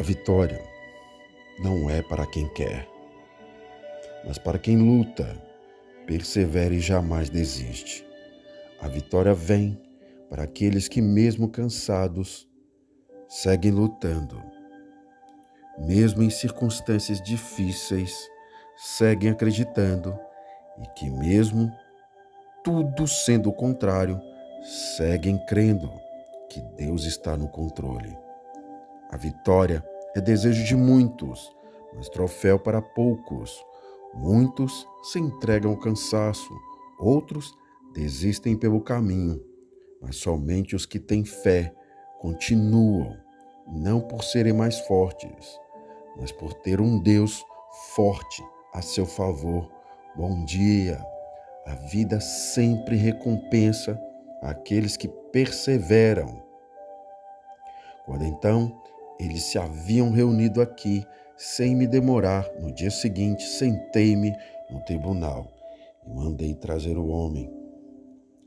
A vitória não é para quem quer, mas para quem luta, persevera e jamais desiste. A vitória vem para aqueles que, mesmo cansados, seguem lutando. Mesmo em circunstâncias difíceis, seguem acreditando e que, mesmo tudo sendo o contrário, seguem crendo que Deus está no controle. A vitória é desejo de muitos, mas troféu para poucos. Muitos se entregam ao cansaço, outros desistem pelo caminho, mas somente os que têm fé continuam, não por serem mais fortes, mas por ter um Deus forte a seu favor. Bom dia! A vida sempre recompensa aqueles que perseveram. Quando então eles se haviam reunido aqui, sem me demorar, no dia seguinte sentei-me no tribunal e mandei trazer o homem.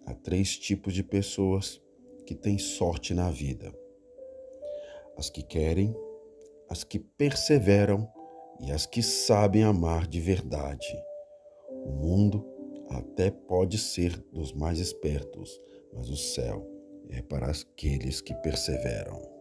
Há três tipos de pessoas que têm sorte na vida: as que querem, as que perseveram e as que sabem amar de verdade. O mundo até pode ser dos mais espertos, mas o céu é para aqueles que perseveram.